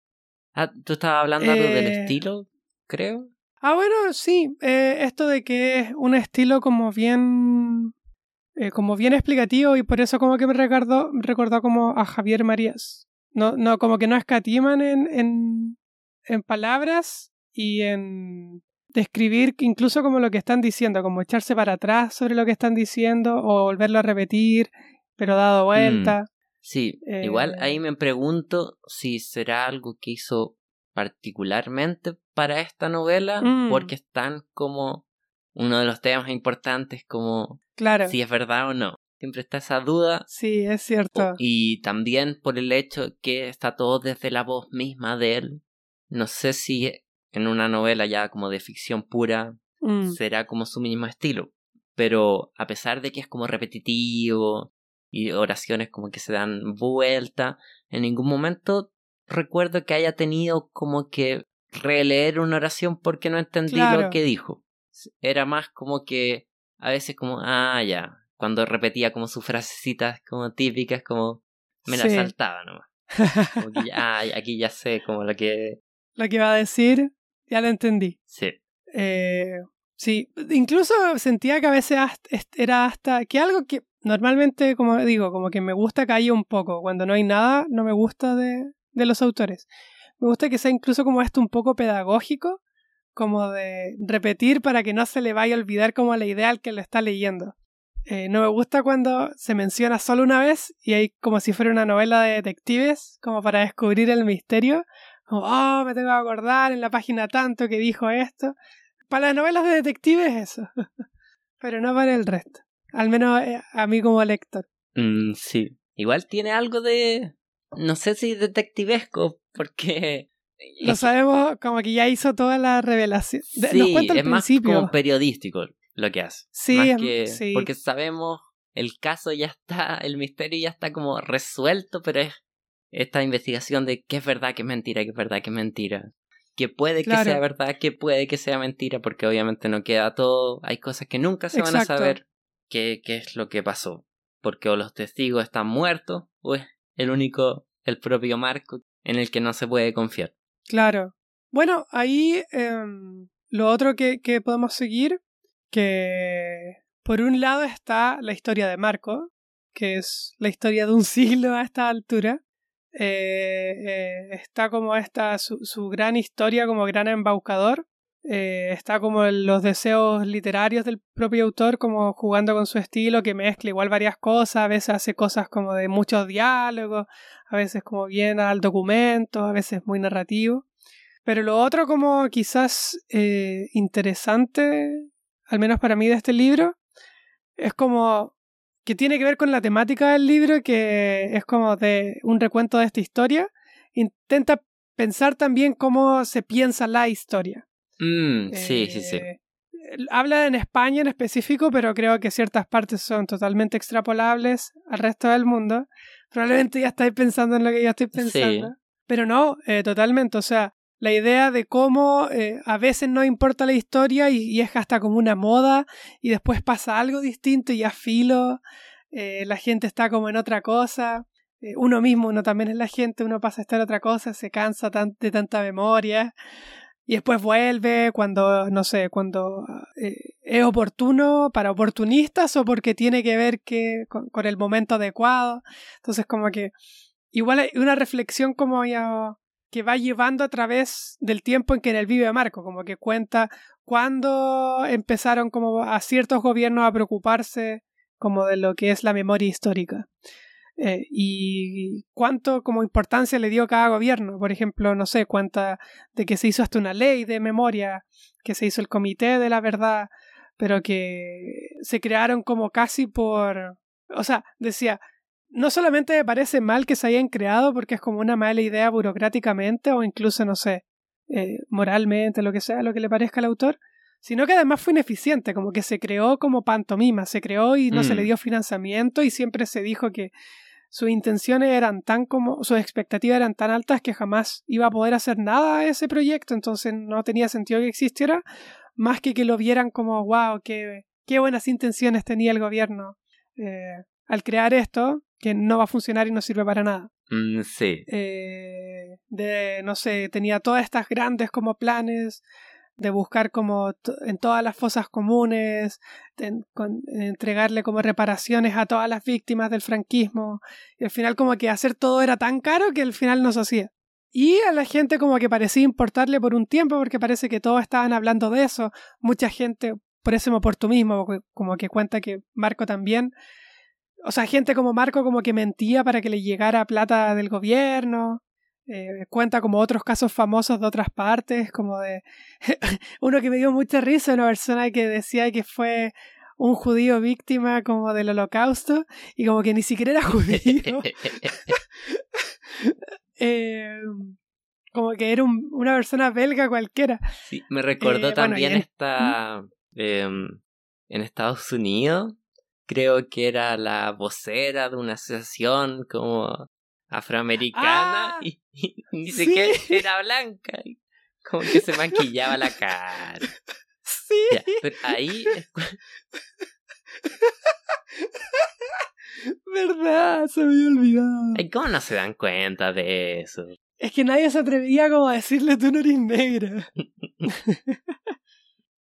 Ah, tú estabas hablando algo del eh, estilo, creo. Ah, bueno, sí. Eh, esto de que es un estilo como bien. Eh, como bien explicativo y por eso como que me recordó, recordó como a Javier Marías. No, no, como que no escatiman en, en, en palabras y en describir incluso como lo que están diciendo, como echarse para atrás sobre lo que están diciendo o volverlo a repetir, pero dado mm. vuelta. Sí, igual ahí eh, me pregunto si será algo que hizo particularmente para esta novela, mm. porque están como uno de los temas importantes como claro. si es verdad o no. Siempre está esa duda. Sí, es cierto. Y también por el hecho que está todo desde la voz misma de él. No sé si en una novela ya como de ficción pura mm. será como su mismo estilo. Pero a pesar de que es como repetitivo y oraciones como que se dan vuelta, en ningún momento recuerdo que haya tenido como que releer una oración porque no entendí lo que dijo. Era más como que a veces como, ah, ya, cuando repetía como sus frasecitas como típicas, como me la saltaba nomás. Como que ya, aquí ya sé como lo que... Lo que iba a decir, ya lo entendí. Sí. Eh, sí, incluso sentía que a veces era hasta que algo que normalmente, como digo, como que me gusta caer un poco. Cuando no hay nada, no me gusta de, de los autores. Me gusta que sea incluso como esto un poco pedagógico, como de repetir para que no se le vaya a olvidar como la idea al que lo está leyendo. Eh, no me gusta cuando se menciona solo una vez y hay como si fuera una novela de detectives, como para descubrir el misterio, oh, me tengo que acordar en la página tanto que dijo esto. Para las novelas de detectives eso, pero no para el resto. Al menos eh, a mí como lector. Mm, sí, igual tiene algo de... No sé si detectivesco, porque... Lo sabemos como que ya hizo toda la revelación. Sí, es más como periodístico lo que hace. Sí, sí, porque sabemos el caso ya está, el misterio ya está como resuelto, pero es esta investigación de qué es verdad, qué es mentira, qué es verdad, qué es mentira. Que puede que sea verdad, que puede que sea mentira, porque obviamente no queda todo. Hay cosas que nunca se van a saber qué, qué es lo que pasó. Porque o los testigos están muertos, o es el único, el propio Marco, en el que no se puede confiar. Claro. Bueno, ahí em, lo otro que, que podemos seguir, que por un lado está la historia de Marco, que es la historia de un siglo a esta altura, eh, eh, está como esta su, su, gran historia como gran embaucador. Eh, está como los deseos literarios del propio autor, como jugando con su estilo, que mezcla igual varias cosas, a veces hace cosas como de muchos diálogos, a veces como bien al documento, a veces muy narrativo. Pero lo otro como quizás interesante, al menos para mí de este libro, es como que tiene que ver con la temática del libro, que es como de un recuento de esta historia. Intenta pensar también cómo se piensa la historia. Mm, sí, sí, sí. Eh, habla en España en específico, pero creo que ciertas partes son totalmente extrapolables al resto del mundo. Probablemente ya estáis pensando en lo que yo estoy pensando. Pero no, eh, totalmente. O sea, la idea de cómo eh, a veces no importa la historia y, es hasta como una moda y después pasa algo distinto y a filo eh, la gente está como en otra cosa. Eh, uno mismo, uno también es la gente, uno pasa a estar en otra cosa, se cansa de tanta memoria y después vuelve cuando, no sé, cuando es oportuno para oportunistas o porque tiene que ver que, con, el momento adecuado. Entonces como que igual hay una reflexión como que va llevando a través del tiempo en que en él vive Marco, como que cuenta cuándo empezaron como a ciertos gobiernos a preocuparse como de lo que es la memoria histórica. Eh, y cuánto como importancia le dio cada gobierno. Por ejemplo, no sé, cuánta de que se hizo hasta una ley de memoria, que se hizo el comité de la verdad, pero que se crearon como casi por... O sea, decía, no solamente me parece mal que se hayan creado porque es como una mala idea burocráticamente o incluso, no sé, eh, moralmente, lo que sea, lo que le parezca al autor, sino que además fue ineficiente, como que se creó como pantomima, se creó y no se le Mm. dio financiamiento y siempre se dijo que sus intenciones eran tan como, sus expectativas eran tan altas que jamás iba a poder hacer nada a ese proyecto, entonces no tenía sentido que existiera, más que que lo vieran como, wow, qué, qué buenas intenciones tenía el gobierno eh, al crear esto, que no va a funcionar y no sirve para nada. Mm, sí. Eh, de, no sé, tenía todas estas grandes como planes de buscar como en todas las fosas comunes, entregarle como reparaciones a todas las víctimas del franquismo. Y al final como que hacer todo era tan caro que al final no se hacía. Y a la gente como que parecía importarle por un tiempo porque parece que todos estaban hablando de eso. Mucha gente, por ese oportunismo, como que cuenta que Marco también o sea, gente como Marco como que mentía para que le llegara plata del gobierno. Eh, cuenta como otros casos famosos de otras partes, como de uno que me dio mucha risa, una persona que decía que fue un judío víctima como del holocausto y como que ni siquiera era judío. Eh, como que era un- una persona belga cualquiera. Sí, me recordó Eh, bueno, también en- esta. em, en Estados Unidos, creo que era la vocera de una asociación como afroamericana Ah, y, y ni sí. siquiera era blanca. y como que se maquillaba la cara. Sí. Ya, pero ahí ¿Verdad? Se me había olvidado. ay, ¿Cómo no se dan cuenta de eso? Es que nadie se atrevía como a decirle tú no eres negra.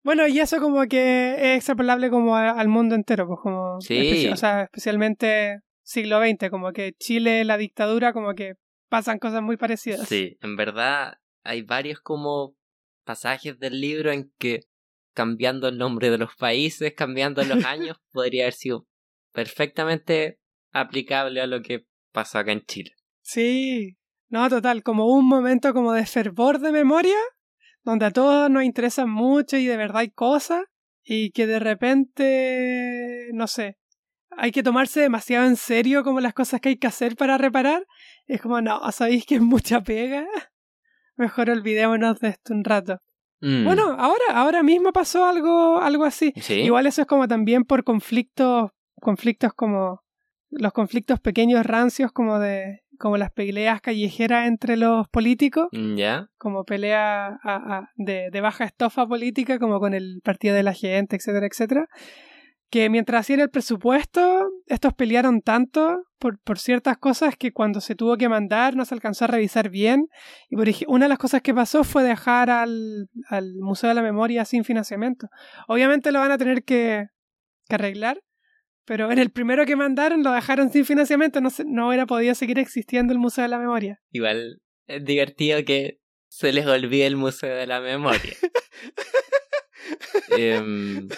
bueno, y eso como que es extrapolable como a- al mundo entero, pues como... Sí. o sea, especialmente siglo XX, como que Chile, la dictadura, como que pasan cosas muy parecidas. Sí, en verdad hay varios como pasajes del libro en que cambiando el nombre de los países, cambiando los años, podría haber sido perfectamente aplicable a lo que pasó acá en Chile. Sí. No, total, como un momento como de fervor de memoria, donde a todos nos interesan mucho y de verdad hay cosas, y que de repente, no sé, hay que tomarse demasiado en serio como las cosas que hay que hacer para reparar. Es como, no, sabéis que es mucha pega. Mejor olvidémonos de esto un rato. Mm, Bueno, ahora, ahora mismo pasó algo, algo así. sí, Igual eso es como también por conflictos, conflictos como los conflictos pequeños rancios como de como las peleas callejeras entre los políticos, Mm, ya, como pelea a- a- de, de baja estofa política, como con el partido de la gente, etcétera, etcétera. Que mientras hacían el presupuesto, estos pelearon tanto por, por ciertas cosas que cuando se tuvo que mandar no se alcanzó a revisar bien. Y por una de las cosas que pasó fue dejar al, al Museo de la Memoria sin financiamiento. Obviamente lo van a tener que, que arreglar, pero en el primero que mandaron lo dejaron sin financiamiento, no, se- no hubiera podido seguir existiendo el Museo de la Memoria. igual es divertido que se les olvide el Museo de la Memoria. Em,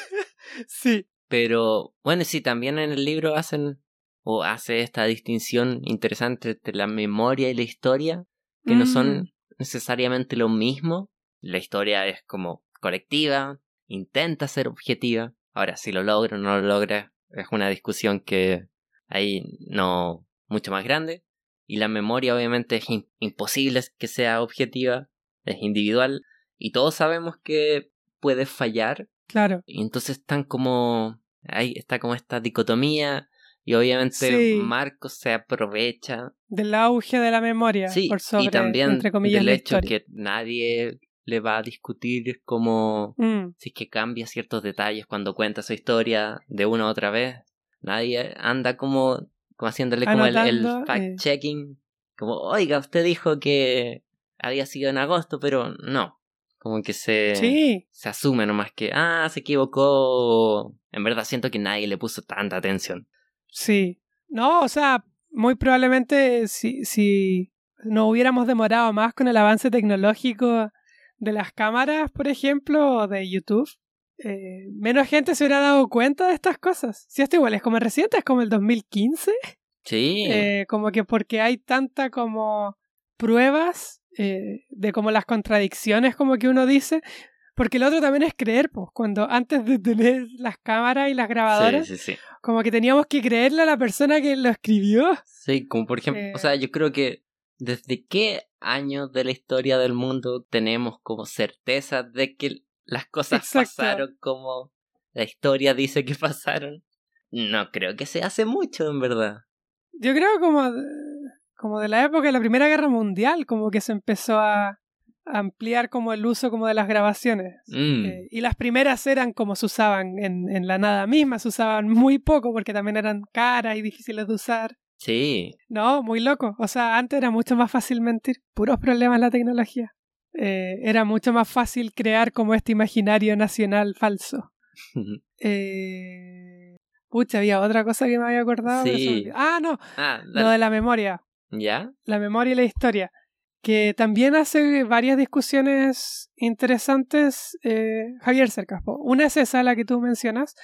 Sí. Pero bueno, sí, también en el libro hacen o hace esta distinción interesante entre la memoria y la historia, que no Mm. son necesariamente lo mismo. La historia es como colectiva, intenta ser objetiva. Ahora, si lo logra o no lo logra, es una discusión que ahí no mucho más grande. Y la memoria obviamente es im- imposible que sea objetiva, es individual. Y todos sabemos que puede fallar Claro. y entonces están como. Ahí está como esta dicotomía. Y obviamente Sí. Marcos se aprovecha. Del auge de la memoria. Sí, por sobre, y también entre comillas, del hecho historia. que nadie le va a discutir como Mm, si es que cambia ciertos detalles cuando cuenta su historia de una u otra vez. Nadie anda como, como haciéndole como el, eh. fact-checking. Como, oiga, usted dijo que había sido en agosto, pero no. Como que se Sí, se asume nomás que, ah, se equivocó. En verdad siento que nadie le puso tanta atención. sí. No, o sea, muy probablemente si, si no hubiéramos demorado más con el avance tecnológico de las cámaras, por ejemplo, o de YouTube, eh, menos gente se hubiera dado cuenta de estas cosas. Si esto igual es como reciente, es como el 2015. Sí. Eh, como que porque hay tanta como pruebas eh, de como las contradicciones como que uno dice porque el otro también es creer pues cuando antes de tener las cámaras y las grabadoras sí, sí, sí. como que teníamos que creerle a la persona que lo escribió Sí, como por ejemplo, Eh. o sea, yo creo que desde qué año de la historia del mundo tenemos como certeza de que las cosas pasaron como la historia dice que pasaron. No creo que se hace mucho, en verdad. Yo creo como, como de la época de la Primera Guerra Mundial, como que se empezó a ampliar como el uso como de las grabaciones. Mm. Eh, y las primeras eran como se usaban en, en la nada misma, se usaban muy poco porque también eran caras y difíciles de usar. Sí. No, muy loco. O sea, antes era mucho más fácil mentir. Puros problemas la tecnología. Eh, era mucho más fácil crear como este imaginario nacional falso. Eh... Pucha, había otra cosa que me había acordado. Sí. Ah, no, ah, lo de la memoria. ¿Ya? La memoria y la historia. Que también hace varias discusiones interesantes eh, Javier Cercas. po. Una es esa, la que tú mencionas.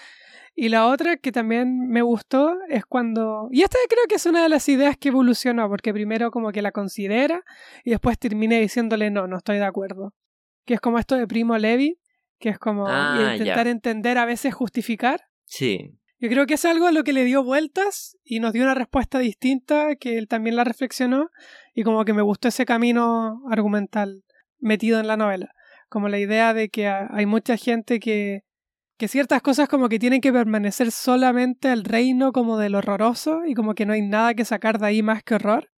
Y la otra que también me gustó es cuando... Y esta creo que es una de las ideas que evolucionó, porque primero como que la considera y después termina diciéndole no, no estoy de acuerdo. Que es como esto de Primo Levi, que es como Ah, intentar ya. entender, a veces justificar. Sí. Yo creo que es algo a lo que le dio vueltas y nos dio una respuesta distinta, que él también la reflexionó y como que me gustó ese camino argumental metido en la novela. Como la idea de que ha- hay mucha gente que, que ciertas cosas como que tienen que permanecer solamente al reino como del horroroso y como que no hay nada que sacar de ahí más que horror.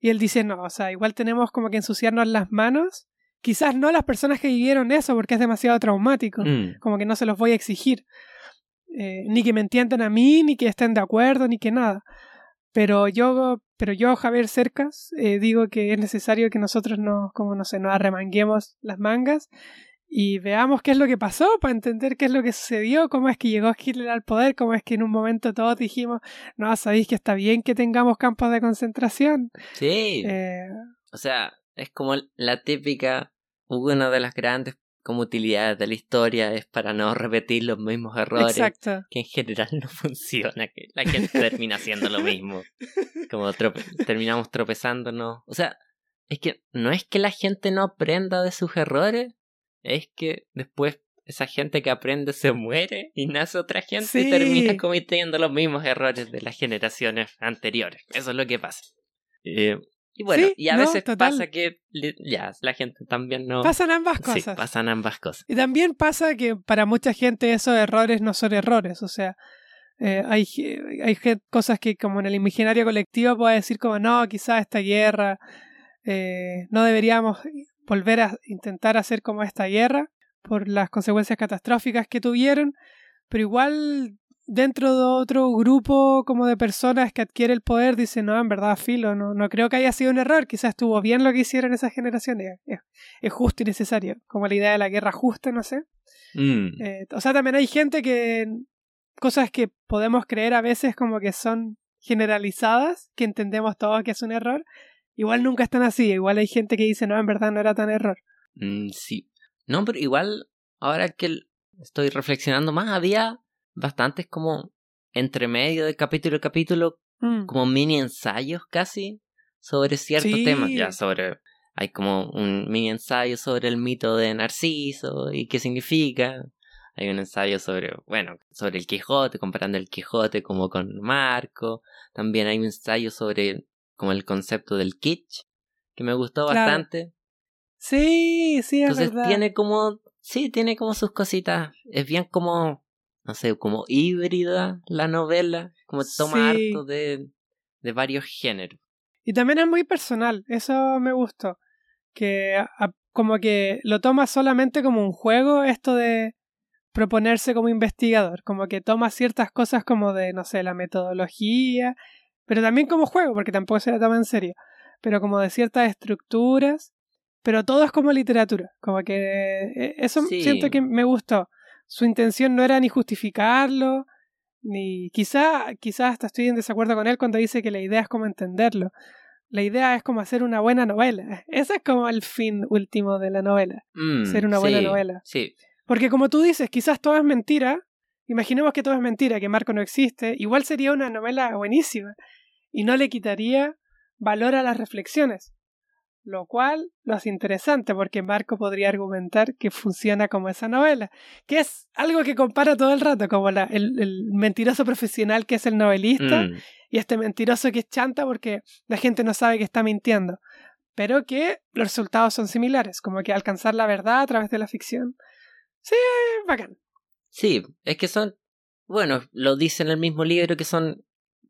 Y él dice, no, o sea, igual tenemos como que ensuciarnos las manos. Quizás no las personas que vivieron eso porque es demasiado traumático Mm. como que no se los voy a exigir. Eh, ni que me entiendan a mí, ni que estén de acuerdo, ni que nada. Pero yo, pero yo, Javier Cercas, eh, digo que es necesario que nosotros nos, como no sé, nos arremanguemos las mangas y veamos qué es lo que pasó para entender qué es lo que sucedió, cómo es que llegó Hitler al poder, cómo es que en un momento todos dijimos, no, sabéis que está bien que tengamos campos de concentración. Sí. Eh, O sea, es como la típica, una de las grandes como utilidades de la historia es para no repetir los mismos errores, exacto. que en general no funciona, que la gente termina haciendo lo mismo, como trope- terminamos tropezándonos. O sea, es que no es que la gente no aprenda de sus errores, es que después esa gente que aprende se muere y nace otra gente Sí. y termina cometiendo los mismos errores de las generaciones anteriores. Eso es lo que pasa. Eh, y bueno, Sí, y a no, veces total. pasa que ya la gente también no... Pasan ambas Sí, cosas. pasan ambas cosas. Y también pasa que para mucha gente esos errores no son errores, o sea, eh, hay, hay cosas que como en el imaginario colectivo puede decir como no, quizás esta guerra, eh, no deberíamos volver a intentar hacer como esta guerra por las consecuencias catastróficas que tuvieron, pero igual dentro de otro grupo como de personas que adquiere el poder dicen no, en verdad, filo, no, no creo que haya sido un error, quizás estuvo bien lo que hicieron esas generaciones, es, es justo y necesario, como la idea de la guerra justa, no sé. Mm, Eh, o sea, también hay gente que cosas que podemos creer a veces como que son generalizadas, que entendemos todos que es un error, igual nunca están así, igual hay gente que dice, no, en verdad no era tan error. mm, sí. No, pero igual, ahora que estoy reflexionando más, había bastantes como entre medio de capítulo y capítulo, Mm. como mini ensayos casi sobre ciertos Sí. temas. Ya sobre. Hay como un mini ensayo sobre el mito de Narciso y qué significa. Hay un ensayo sobre, bueno, sobre el Quijote, comparando el Quijote como con Marco. También hay un ensayo sobre como el concepto del kitsch, que me gustó Claro. bastante. Sí, sí, es Entonces verdad. tiene como, sí, tiene como sus cositas. Es bien como, no sé, como híbrida la novela, como toma Sí. harto de, de varios géneros. Y también es muy personal, eso me gustó. Que a- como que lo toma solamente como un juego, esto de proponerse como investigador, como que toma ciertas cosas como de, no sé, la metodología, pero también como juego, porque tampoco se la toma en serio, pero como de ciertas estructuras, pero todo es como literatura, como que eh, eso Sí. siento que me gustó. Su intención no era ni justificarlo, ni quizá, quizá hasta estoy en desacuerdo con él cuando dice que la idea es como entenderlo. La idea es como hacer una buena novela. Ese es como el fin último de la novela. Mm, Ser una buena sí, novela. Sí, Porque como tú dices, quizás todo es mentira. Imaginemos que todo es mentira, que Marco no existe. Igual sería una novela buenísima. Y no le quitaría valor a las reflexiones. Lo cual lo hace interesante porque Marco podría argumentar que funciona como esa novela. Que es algo que compara todo el rato, como la- el, el mentiroso profesional que es el novelista mm, y este mentiroso que es chanta porque la gente no sabe que está mintiendo. Pero que los resultados son similares, como que alcanzar la verdad a través de la ficción Sí, bacán. Sí, es que son, bueno, lo dice en el mismo libro que son,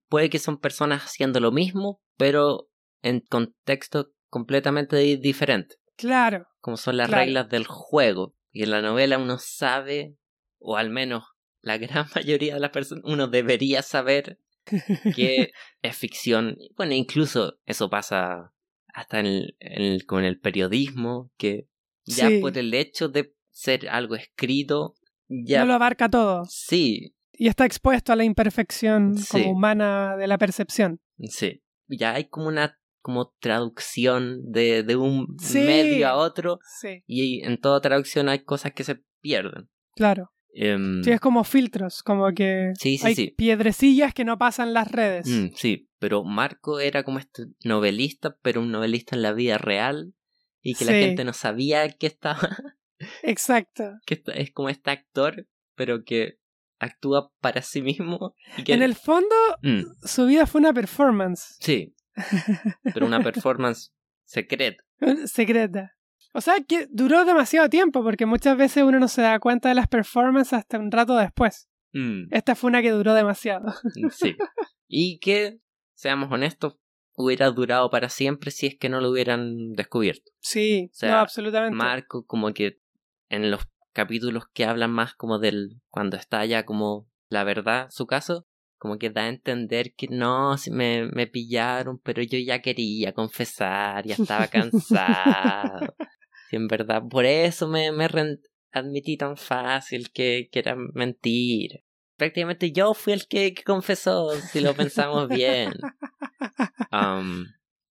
puede que son personas haciendo lo mismo, pero en contexto completamente diferente. Claro. Como son las Claro. reglas del juego. Y en la novela uno sabe, o al menos la gran mayoría de las personas, uno debería saber que es ficción. Bueno, incluso eso pasa hasta en el, en el- con el periodismo, que ya Sí. por el hecho de ser algo escrito, ya No lo abarca todo. sí, Y está expuesto a la imperfección Sí. como humana de la percepción. sí, ya hay como una como traducción de, de un Sí. medio a otro Sí, y en toda traducción hay cosas que se pierden. claro. Em, Sí, es como filtros, como que Sí, hay piedrecillas que no pasan las redes. mm, sí, pero Marco era como este novelista, pero un novelista en la vida real y que la gente no sabía que estaba, Exacto. que es como este actor, pero que actúa para sí mismo y que En el fondo, Mm, su vida fue una performance sí, pero una performance secreta. secreta. O sea, que duró demasiado tiempo, porque muchas veces uno no se da cuenta de las performances hasta un rato después. Mm, Esta fue una que duró demasiado. sí. Y que, seamos honestos, hubiera durado para siempre si es que no lo hubieran descubierto. Sí, sea, no, absolutamente. Marco como que en los capítulos que hablan más como del cuando está ya como la verdad su caso como que da a entender que no si me, me pillaron pero yo ya quería confesar ya estaba cansado y en verdad por eso me, me admití tan fácil que, que era mentira prácticamente yo fui el que, que confesó si lo pensamos bien Um,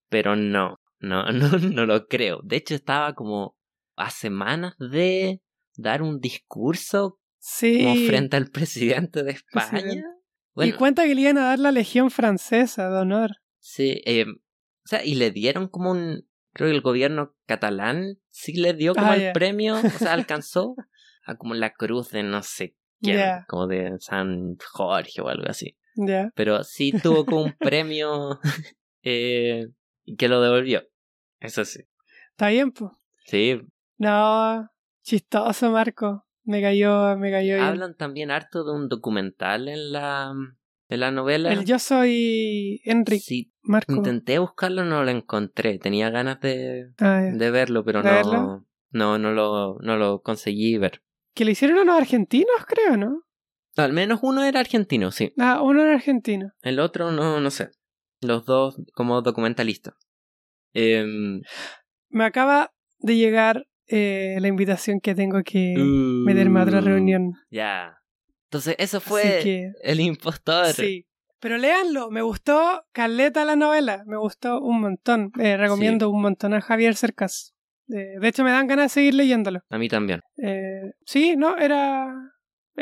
pero no, no, no, no lo creo. De hecho, estaba como a semanas de dar un discurso Sí. como frente al presidente de España. Y cuenta que le iban a dar la Legión Francesa de honor. sí, eh, o sea, y le dieron como un, creo que el gobierno catalán sí le dio como Ah, el premio, o sea, alcanzó a como la cruz de no sé quién, como de San Jorge o algo así. Ya. Pero sí tuvo como un premio eh, que lo devolvió. Eso sí. Está bien, pues. Sí, No, chistoso, Marco. Me cayó, me cayó bien. hablan también harto de un documental en la, en la novela. El yo soy Enric, Sí, Marco. intenté buscarlo, no lo encontré. Tenía ganas de, Ah, de verlo, pero ¿De no, verlo? no, no lo, no lo conseguí ver. Que le hicieron a los argentinos, creo, ¿no? Al menos uno era argentino, sí. Ah, uno era argentino. El otro no, no sé. Los dos como documentalistas. Em, Me acaba de llegar eh, la invitación que tengo que meterme a otra uh, reunión. Ya. Entonces, eso fue que, el impostor. sí. Pero léanlo, me gustó Caleta la novela, me gustó un montón. Eh, recomiendo un montón a Javier Cercas. Eh, de hecho, me dan ganas de seguir leyéndolo. A mí también. Sí, no, era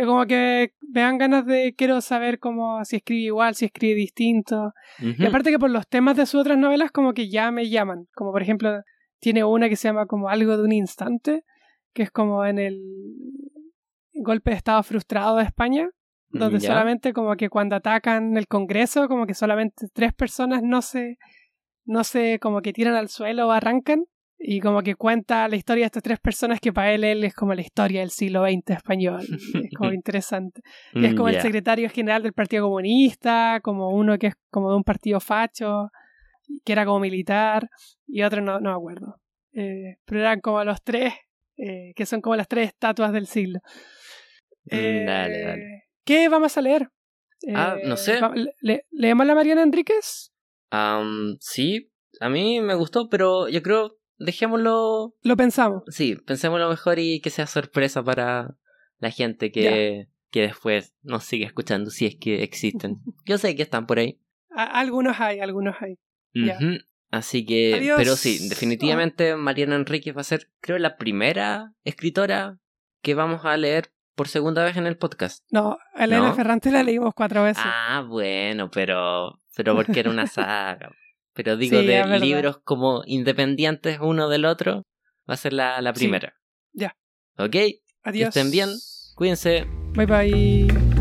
como que me dan ganas de quiero saber cómo si escribe igual, si escribe distinto. Y aparte que por los temas de sus otras novelas como que ya me llaman. Como por ejemplo, tiene una que se llama como algo de un instante, que es como en el golpe de estado frustrado de España, donde Ya. solamente como que cuando atacan el Congreso, como que solamente tres personas no se, no se como que tiran al suelo o arrancan. Y como que cuenta la historia de estas tres personas que para él, él es como la historia del siglo XX español. Es como interesante. Y es como el secretario general del Partido Comunista, como uno que es como de un partido facho, que era como militar, y otro no, no me acuerdo. Eh, pero eran como los tres, eh, que son como las tres estatuas del siglo. Mm, dale, dale. Eh, ¿Qué vamos a leer? Ah, no sé. le- ¿Leemos la Mariana Enríquez? Sí, a mí me gustó, pero yo creo, dejémoslo. Lo pensamos. Sí, pensémoslo mejor y que sea sorpresa para la gente que, que después nos sigue escuchando, si es que existen. Yo sé que están por ahí. A- algunos hay, algunos hay. Así que, Adiós. pero sí, definitivamente Mariana Enríquez va a ser, creo, la primera escritora que vamos a leer por segunda vez en el podcast. No, Elena ¿No? Ferrante la leímos cuatro veces. Ah, bueno, pero, pero porque era una saga. Pero digo, Sí, de libros como independientes uno del otro, va a ser la, la Sí. primera. Ya. ¿Ok? Que Adiós. estén bien. Cuídense. Bye bye.